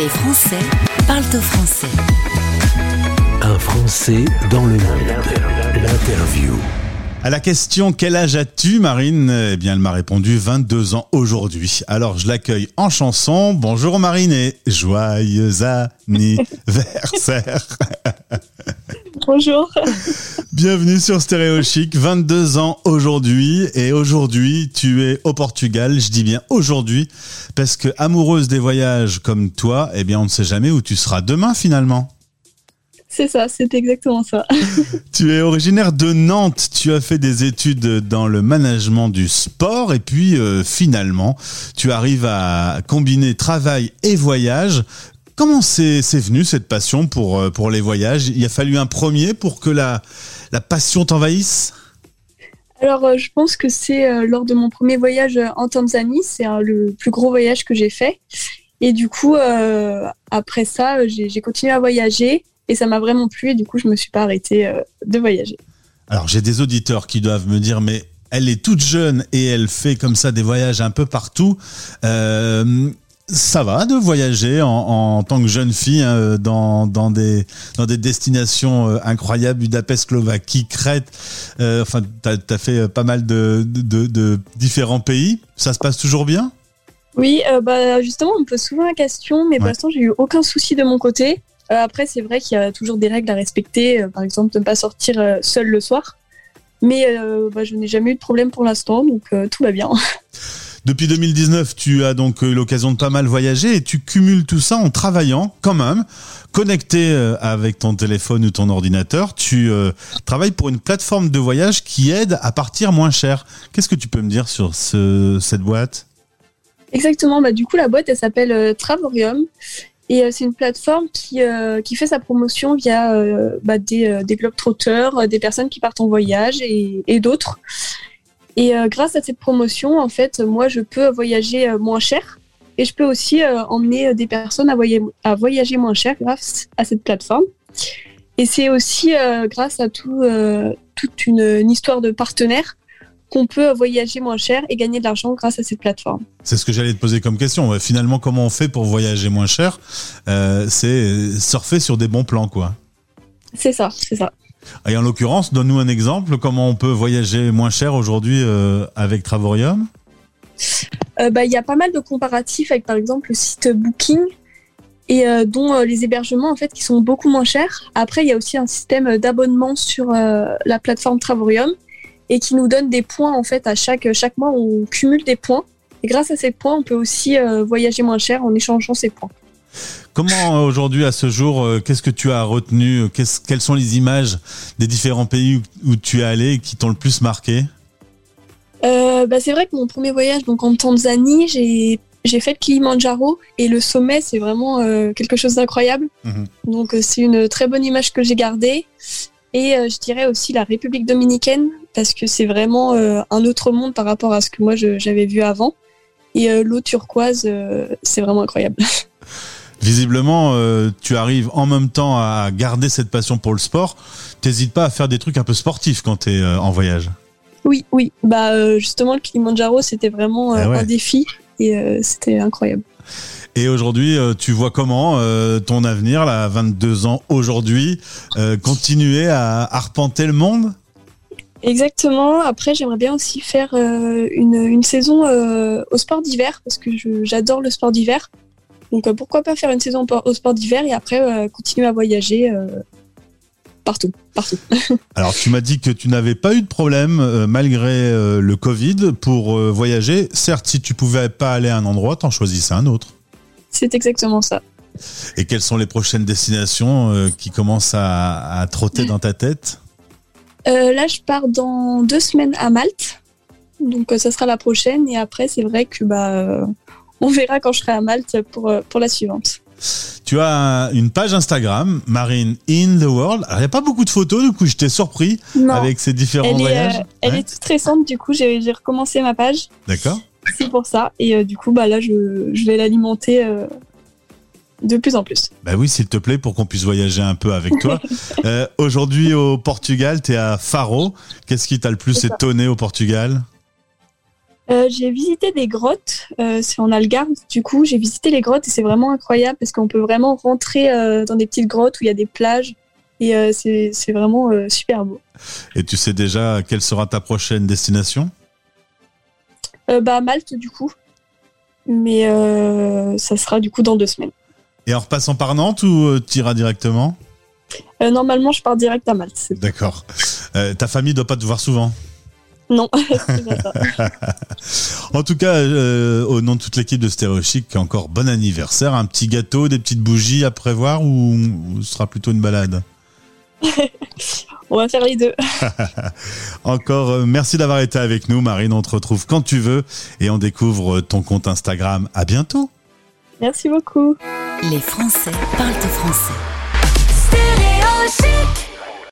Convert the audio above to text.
Les Français parlent au français. Un Français dans le monde. L'interview. À la question quel âge as-tu, Marine? Eh bien, elle m'a répondu 22 ans aujourd'hui. Alors, je l'accueille en chanson. Bonjour Marine et joyeux anniversaire. Bonjour. Bienvenue sur Stéréo Chic, 22 ans aujourd'hui et aujourd'hui tu es au Portugal, je dis bien aujourd'hui parce que amoureuse des voyages comme toi, eh bien on ne sait jamais où tu seras demain finalement. C'est ça, c'est exactement ça. tu es originaire de Nantes, tu as fait des études dans le management du sport et puis euh, finalement tu arrives à combiner travail et voyage. Comment c'est venu cette passion pour, euh, pour les voyages? Il a fallu un premier pour que la, la passion t'envahisse? Alors, euh, je pense que c'est lors de mon premier voyage en Tanzanie. C'est le plus gros voyage que j'ai fait. Et du coup, après ça, j'ai continué à voyager et ça m'a vraiment plu et du coup je me suis pas arrêtée euh, de voyager. Alors j'ai des auditeurs qui doivent me dire mais elle est toute jeune et elle fait comme ça des voyages un peu partout. Euh, ça va de voyager en, tant que jeune fille hein, dans, dans, des, dans des destinations euh, incroyables, Budapest, Slovaquie, Crète. enfin, tu as, fait pas mal de, de, de, différents pays. Ça se passe toujours bien? Oui, bah, justement, on me pose souvent la question, mais pour l'instant, j'ai eu aucun souci de mon côté. Euh, après, c'est vrai qu'il y a toujours des règles à respecter, euh, par exemple de ne pas sortir euh, seul le soir. Mais bah, je n'ai jamais eu de problème pour l'instant, donc tout va bien. Depuis 2019, tu as donc eu l'occasion de pas mal voyager et tu cumules tout ça en travaillant quand même, connecté avec ton téléphone ou ton ordinateur. Tu travailles pour une plateforme de voyage qui aide à partir moins cher. Qu'est-ce que tu peux me dire sur cette boîte? Exactement, bah, du coup la boîte elle s'appelle Travorium et euh, c'est une plateforme qui, euh, qui fait sa promotion via euh, bah, des, des globetrotters, des personnes qui partent en voyage et d'autres. Et grâce à cette promotion, en fait, moi, je peux voyager moins cher et je peux aussi emmener des personnes à, voyager, à voyager moins cher grâce à cette plateforme. Et c'est aussi grâce à tout, toute une, une, histoire de partenaires qu'on peut voyager moins cher et gagner de l'argent grâce à cette plateforme. C'est ce que j'allais te poser comme question. Finalement, comment on fait pour voyager moins cher? Euh, C'est surfer sur des bons plans, quoi. C'est ça, c'est ça. Et en l'occurrence, donne-nous un exemple. Comment on peut voyager moins cher aujourd'hui euh, avec Travorium euh, bah, Il y a pas mal de comparatifs avec, par exemple, le site Booking et dont les hébergements en fait qui sont beaucoup moins chers. Après, il y a aussi un système d'abonnement sur la plateforme Travorium et qui nous donne des points en fait à chaque, chaque mois. On cumule des points et grâce à ces points, on peut aussi euh, voyager moins cher en échangeant ces points. Comment euh, aujourd'hui, à ce jour, euh, qu'est-ce que tu as retenu Quelles sont les images des différents pays où, tu es allé et qui t'ont le plus marqué? Bah, C'est vrai que mon premier voyage donc en Tanzanie, j'ai j'ai fait le Kilimanjaro et le sommet, c'est vraiment quelque chose d'incroyable. Mhm. Donc, c'est une très bonne image que j'ai gardée. Et je dirais aussi la République dominicaine, parce que c'est vraiment euh, un autre monde par rapport à ce que moi j'avais vu avant. Et euh, l'eau turquoise, euh, c'est vraiment incroyable. Visiblement, tu arrives en même temps à garder cette passion pour le sport. T'hésites pas à faire des trucs un peu sportifs quand tu es en voyage. Oui, oui. Bah justement, le Kilimanjaro, c'était vraiment eh un défi et c'était incroyable. Et aujourd'hui, tu vois comment ton avenir, là, 22 ans aujourd'hui, continuer à arpenter le monde? Exactement. Après, j'aimerais bien aussi faire euh, une, une, saison euh, au sport d'hiver parce que j'adore le sport d'hiver. Donc euh, pourquoi pas faire une saison au sport d'hiver et après continuer à voyager partout, partout. Alors tu m'as dit que tu n'avais pas eu de problème malgré le Covid pour voyager. Certes, si tu pouvais pas aller à un endroit, t'en choisissais un autre. C'est exactement ça. Et quelles sont les prochaines destinations qui commencent à, à trotter dans ta tête? Euh, là, je pars dans deux semaines à Malte. Donc, euh, ça sera la prochaine. Et après, c'est vrai que bah, euh, on verra quand je serai à Malte pour, pour la suivante. Tu as une page Instagram, Marine in the World. Alors, il n'y a pas beaucoup de photos, du coup, je t'ai surpris avec ces différents voyages. elle est toute récente, du coup, j'ai recommencé ma page. D'accord. C'est pour ça. Et du coup, bah, là, je, je vais l'alimenter de plus en plus. Bah oui, s'il te plaît, pour qu'on puisse voyager un peu avec toi. Euh, aujourd'hui au Portugal, tu es à Faro. Qu'est-ce qui t'a le plus étonné au Portugal? Euh, j'ai visité des grottes, euh, c'est en Algarve. Du coup, j'ai visité les grottes et c'est vraiment incroyable parce qu'on peut vraiment rentrer euh, dans des petites grottes où il y a des plages et euh, c'est vraiment super beau. Et tu sais déjà quelle sera ta prochaine destination? Euh, bah, Malte, du coup. Mais euh, ça sera du coup dans deux semaines. Et en repassant par Nantes ou tu iras directement? Euh, normalement, je pars direct à Malte. D'accord. Ta famille doit pas te voir souvent? Non. En tout cas, euh, au nom de toute l'équipe de Stéréo Chic, encore bon anniversaire. Un petit gâteau, des petites bougies à prévoir ou, ou ce sera plutôt une balade? On va faire les deux. Encore euh, merci d'avoir été avec nous, Marine. On te retrouve quand tu veux et on découvre ton compte Instagram. À bientôt. Merci beaucoup. Les Français parlent français.